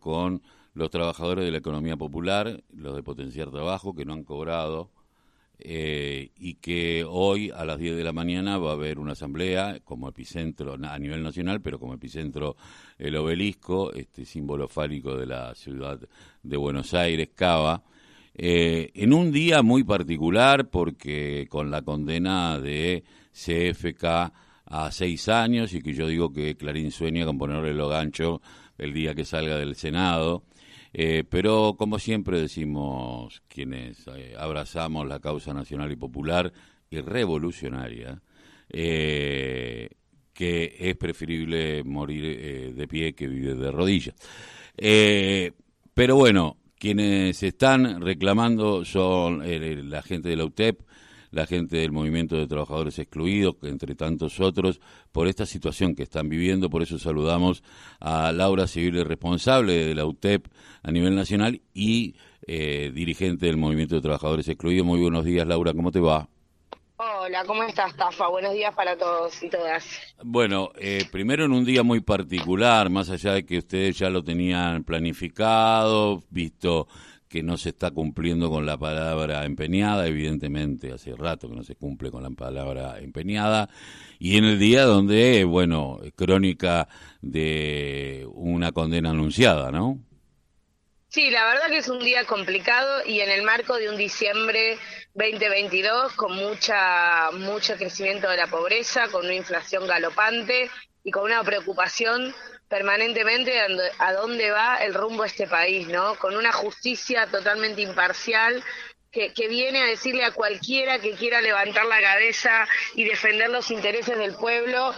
con los trabajadores de la economía popular, los de Potenciar Trabajo, que no han cobrado, eh, y que hoy a las 10 de la mañana va a haber una asamblea como epicentro a nivel nacional, pero como epicentro el obelisco, este símbolo fálico de la ciudad de Buenos Aires, Cava, eh, en un día muy particular porque con la condena de CFK a seis años y que yo digo que Clarín sueña con ponerle lo gancho el día que salga del Senado. Eh, pero como siempre decimos quienes eh, abrazamos la causa nacional y popular y revolucionaria, eh, que es preferible morir de pie que vivir de rodillas. pero bueno, quienes están reclamando son la gente de la UTEP, la gente del Movimiento de Trabajadores Excluidos, entre tantos otros, por esta situación que están viviendo. Por eso saludamos a Laura Civil, responsable de la UTEP a nivel nacional y eh, dirigente del Movimiento de Trabajadores Excluidos. Muy buenos días, Laura, ¿cómo te va? Hola, ¿cómo estás, Tafa? Buenos días para todos y todas. Bueno, eh, primero en un día muy particular, más allá de que ustedes ya lo tenían planificado, visto que no se está cumpliendo con la palabra empeñada, evidentemente hace rato que no se cumple con la palabra empeñada, y en el día donde, bueno, crónica de una condena anunciada, ¿no? Sí, la verdad que es un día complicado y en el marco de un diciembre 2022 con mucha mucho crecimiento de la pobreza, con una inflación galopante y con una preocupación permanentemente a dónde va el rumbo este país, ¿no? Con una justicia totalmente imparcial que, que, viene a decirle a cualquiera que quiera levantar la cabeza y defender los intereses del pueblo,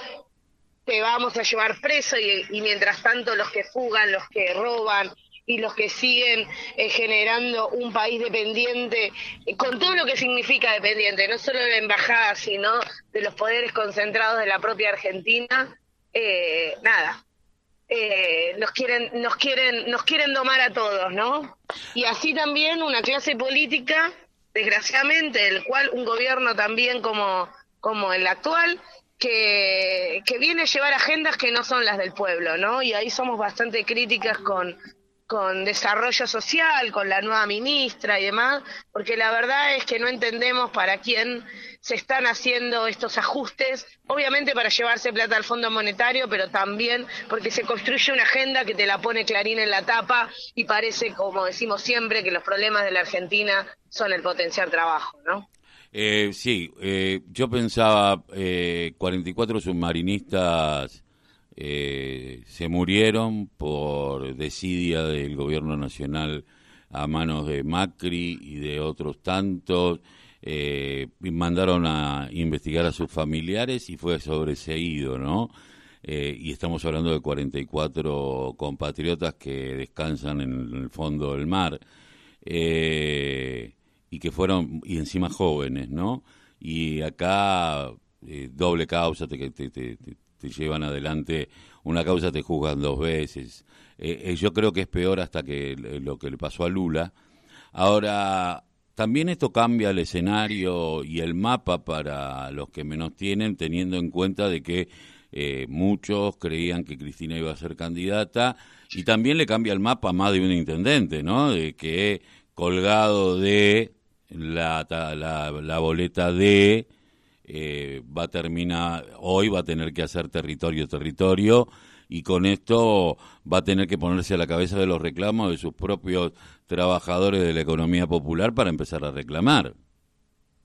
te vamos a llevar preso y, y mientras tanto los que fugan, los que roban y los que siguen eh, generando un país dependiente, eh, con todo lo que significa dependiente, no solo de la embajada, sino de los poderes concentrados de la propia Argentina, eh, nada, eh, nos quieren nos quieren nos quieren domar a todos no y así también una clase política desgraciadamente el cual un gobierno también como como el actual que, que viene a llevar agendas que no son las del pueblo no y ahí somos bastante críticas con con desarrollo social, con la nueva ministra y demás, porque la verdad es que no entendemos para quién se están haciendo estos ajustes, obviamente para llevarse plata al Fondo Monetario, pero también porque se construye una agenda que te la pone Clarín en la tapa y parece, como decimos siempre, que los problemas de la Argentina son el potencial trabajo, ¿no? Eh, sí, eh, yo pensaba, eh, 44 submarinistas eh, se murieron por desidia del gobierno nacional a manos de Macri y de otros tantos. Eh, mandaron a investigar a sus familiares y fue sobreseído, ¿no? Eh, y estamos hablando de 44 compatriotas que descansan en el fondo del mar eh, y que fueron, y encima jóvenes, ¿no? Y acá doble causa, te, llevan adelante una causa, te juzgan dos veces. Yo creo que es peor hasta que lo que le pasó a Lula. Ahora, también esto cambia el escenario y el mapa para los que menos tienen, teniendo en cuenta de que eh, muchos creían que Cristina iba a ser candidata y también le cambia el mapa a más de un intendente, ¿no? De que colgado de la, la, la boleta de eh, va a terminar, hoy va a tener que hacer territorio, territorio, y con esto va a tener que ponerse a la cabeza de los reclamos de sus propios trabajadores de la economía popular para empezar a reclamar.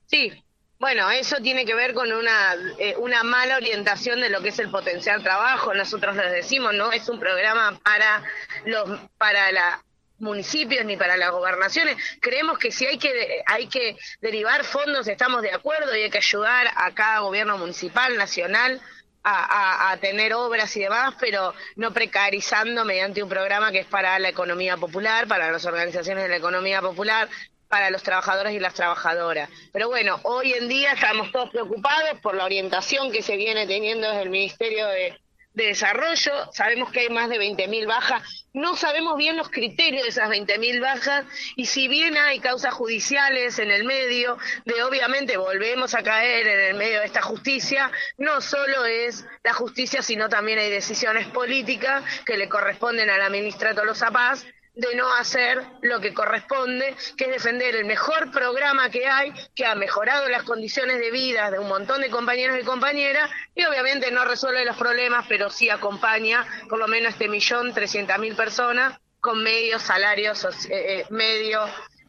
Sí, bueno, eso tiene que ver con una, eh, una mala orientación de lo que es el potencial trabajo. Nosotros les decimos, no es un programa para los para la municipios ni para las gobernaciones. Creemos que si hay que, hay que derivar fondos, estamos de acuerdo y hay que ayudar a cada gobierno municipal, nacional, a, a, tener obras y demás, pero no precarizando mediante un programa que es para la economía popular, para las organizaciones de la economía popular, para los trabajadores y las trabajadoras. Pero bueno, hoy en día estamos todos preocupados por la orientación que se viene teniendo desde el Ministerio de, de desarrollo, sabemos que hay más de 20.000 bajas, no sabemos bien los criterios de esas 20.000 bajas y si bien hay causas judiciales en el medio, de obviamente volvemos a caer en el medio de esta justicia, no solo es la justicia, sino también hay decisiones políticas que le corresponden a la ministra Tolosa Paz de no hacer lo que corresponde, que es defender el mejor programa que hay, que ha mejorado las condiciones de vida de un montón de compañeros y compañeras, y obviamente no resuelve los problemas, pero sí acompaña por lo menos este millón trescientas mil personas con medio salario, eh, eh, medio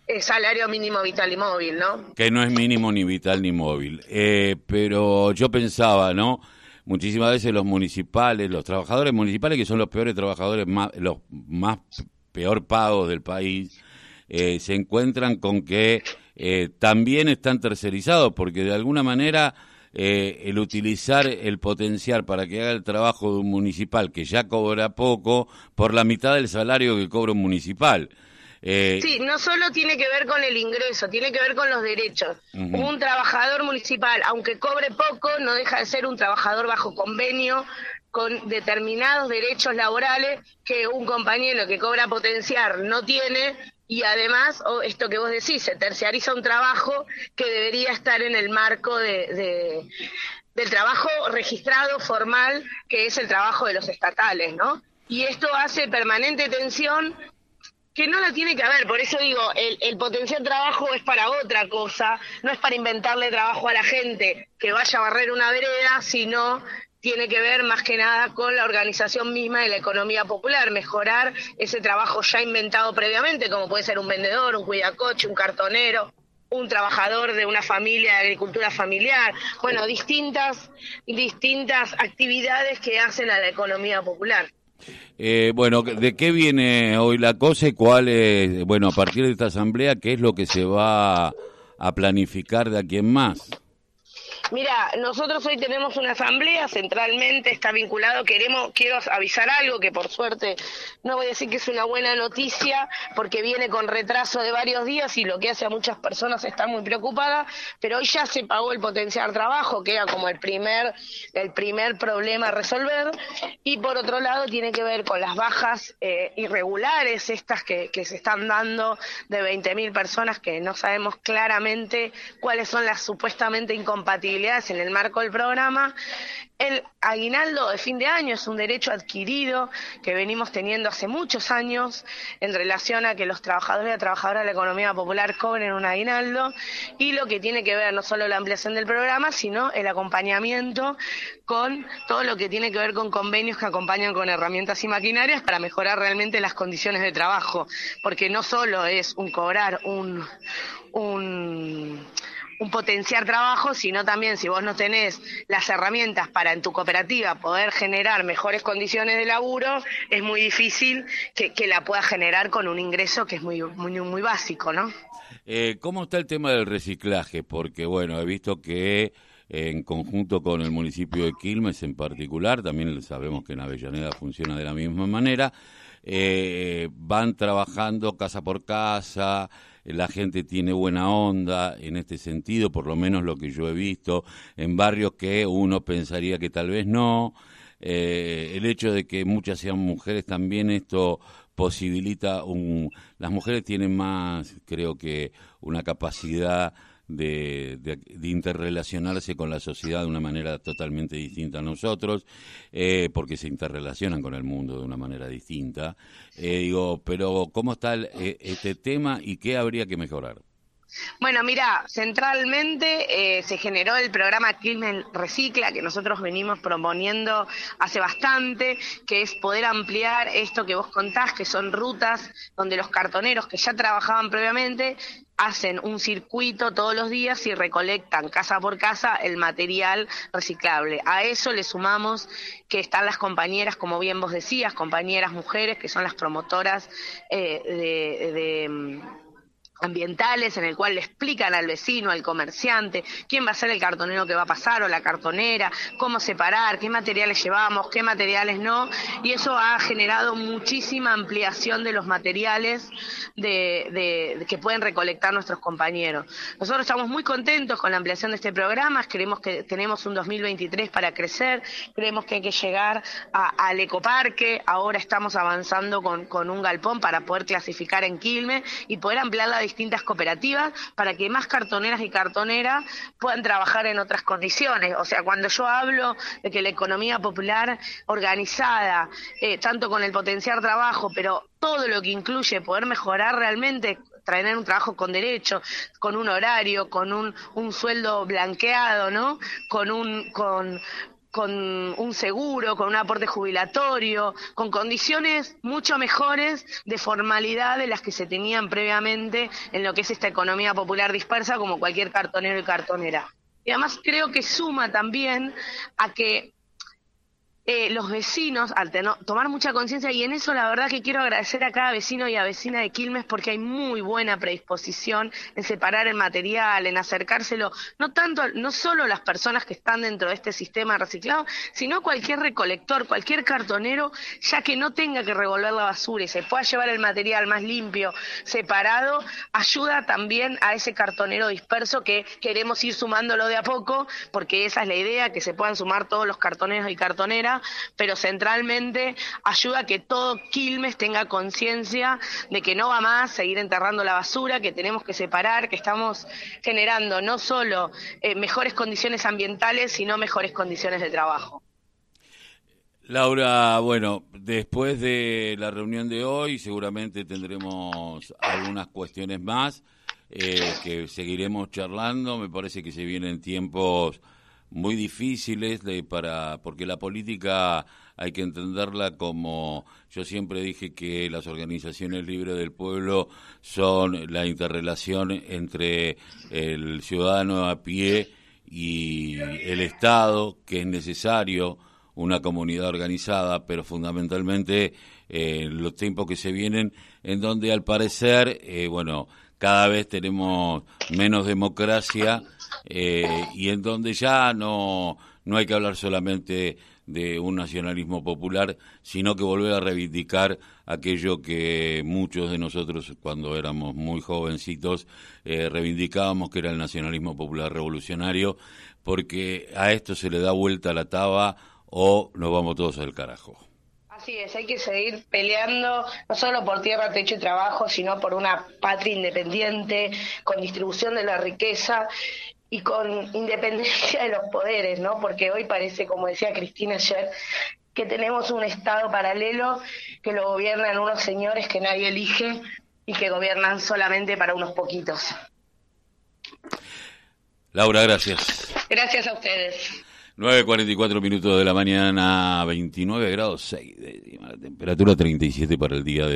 eh, salario mínimo vital y móvil, ¿no? Que no es mínimo ni vital ni móvil. pero yo pensaba, ¿no? Muchísimas veces los municipales, los trabajadores municipales, que son los peores trabajadores, más, los más peor pagos del país, eh, se encuentran con que eh, también están tercerizados, porque de alguna manera eh, el utilizar el potencial para que haga el trabajo de un municipal que ya cobra poco por la mitad del salario que cobra un municipal. sí, no solo tiene que ver con el ingreso, tiene que ver con los derechos. Un trabajador municipal, aunque cobre poco, no deja de ser un trabajador bajo convenio, con determinados derechos laborales que un compañero que cobra potenciar no tiene y además, esto que vos decís, se terciariza un trabajo que debería estar en el marco de, del trabajo registrado formal, que es el trabajo de los estatales, ¿no? Y esto hace permanente tensión que no la tiene que haber, por eso digo, el, el potencial trabajo es para otra cosa, no es para inventarle trabajo a la gente que vaya a barrer una vereda, sino tiene que ver más que nada con la organización misma de la economía popular, mejorar ese trabajo ya inventado previamente, como puede ser un vendedor, un cuidacoche, un cartonero, un trabajador de una familia de agricultura familiar, bueno, distintas, distintas actividades que hacen a la economía popular. Eh, bueno, ¿de qué viene hoy la cosa y cuál es, bueno, a partir de esta asamblea, qué es lo que se va a planificar de aquí en más? Mira, nosotros hoy tenemos una asamblea, centralmente está vinculado, queremos, quiero avisar algo que por suerte no voy a decir que es una buena noticia, porque viene con retraso de varios días y lo que hace a muchas personas estar muy preocupadas, pero hoy ya se pagó el potencial trabajo, que era como el primer, el primer problema a resolver, y por otro lado tiene que ver con las bajas eh, irregulares, estas que, que se están dando de 20.000 personas que no sabemos claramente cuáles son las supuestamente incompatibles en el marco del programa. El aguinaldo de fin de año es un derecho adquirido que venimos teniendo hace muchos años en relación a que los trabajadores y trabajadoras de la economía popular cobren un aguinaldo y lo que tiene que ver no solo la ampliación del programa, sino el acompañamiento con todo lo que tiene que ver con convenios que acompañan con herramientas y maquinarias para mejorar realmente las condiciones de trabajo, porque no solo es un cobrar un, un un potenciar trabajo, sino también si vos no tenés las herramientas para en tu cooperativa poder generar mejores condiciones de laburo, es muy difícil que, la puedas generar con un ingreso que es muy, muy, muy básico, ¿no? Eh, ¿Cómo está el tema del reciclaje? Porque, bueno, he visto que en conjunto con el municipio de Quilmes en particular, también sabemos que en Avellaneda funciona de la misma manera, eh, van trabajando casa por casa, la gente tiene buena onda en este sentido, por lo menos lo que yo he visto, en barrios que uno pensaría que tal vez no. Eh, el hecho de que muchas sean mujeres también esto posibilita un las mujeres tienen más creo que una capacidad de, de, interrelacionarse con la sociedad de una manera totalmente distinta a nosotros, eh, porque se interrelacionan con el mundo de una manera distinta. Eh, digo, pero ¿cómo está eh, este tema y qué habría que mejorar? Bueno, mira, centralmente se generó el programa Quilmes Recicla, que nosotros venimos proponiendo hace bastante, que es poder ampliar esto que vos contás, que son rutas donde los cartoneros que ya trabajaban previamente hacen un circuito todos los días y recolectan casa por casa el material reciclable. A eso le sumamos que están las compañeras, como bien vos decías, compañeras mujeres, que son las promotoras eh, de ambientales en el cual le explican al vecino, al comerciante, quién va a ser el cartonero que va a pasar o la cartonera, cómo separar, qué materiales llevamos, qué materiales no, y eso ha generado muchísima ampliación de los materiales de, que pueden recolectar nuestros compañeros. Nosotros estamos muy contentos con la ampliación de este programa, creemos que tenemos un 2023 para crecer, creemos que hay que llegar al ecoparque, ahora estamos avanzando con, con un galpón para poder clasificar en Quilmes y poder ampliar a distintas cooperativas para que más cartoneras y cartoneras puedan trabajar en otras condiciones. O sea, cuando yo hablo de que la economía popular organizada, eh, tanto con el potenciar trabajo, pero todo lo que incluye poder mejorar realmente traer un trabajo con derecho, con un horario, con un, un sueldo blanqueado, ¿no? Con un con con un seguro, con un aporte jubilatorio, con condiciones mucho mejores de formalidad de las que se tenían previamente en lo que es esta economía popular dispersa como cualquier cartonero y cartonera. Y además creo que suma también a que eh, los vecinos, al tomar mucha conciencia, y en eso la verdad que quiero agradecer a cada vecino y a vecina de Quilmes porque hay muy buena predisposición en separar el material, en acercárselo, no tanto, no solo las personas que están dentro de este sistema reciclado, sino cualquier recolector, cualquier cartonero, ya que no tenga que revolver la basura y se pueda llevar el material más limpio, separado, ayuda también a ese cartonero disperso que queremos ir sumándolo de a poco, porque esa es la idea, que se puedan sumar todos los cartoneros y cartoneras pero centralmente ayuda a que todo Quilmes tenga conciencia de que no va más seguir enterrando la basura, que tenemos que separar, que estamos generando no solo eh, mejores condiciones ambientales, sino mejores condiciones de trabajo. Laura, bueno, después de la reunión de hoy seguramente tendremos algunas cuestiones más eh, que seguiremos charlando. Me parece que se vienen tiempos muy difíciles de, para porque la política hay que entenderla como yo siempre dije que las organizaciones libres del pueblo son la interrelación entre el ciudadano a pie y el Estado, que es necesario una comunidad organizada, pero fundamentalmente eh, los tiempos que se vienen, en donde al parecer, eh, bueno, cada vez tenemos menos democracia eh, y en donde ya no, no hay que hablar solamente de un nacionalismo popular, sino que volver a reivindicar aquello que muchos de nosotros cuando éramos muy jovencitos eh, reivindicábamos, que era el nacionalismo popular revolucionario, porque a esto se le da vuelta la taba o nos vamos todos al carajo. Así es, hay que seguir peleando no solo por tierra, techo y trabajo, sino por una patria independiente, con distribución de la riqueza y con independencia de los poderes, ¿no? Porque hoy parece, como decía Cristina ayer, que tenemos un Estado paralelo que lo gobiernan unos señores que nadie elige y que gobiernan solamente para unos poquitos. Laura, gracias. Gracias a ustedes. 9.44 minutos de la mañana, 29 grados 6 la temperatura 37 para el día de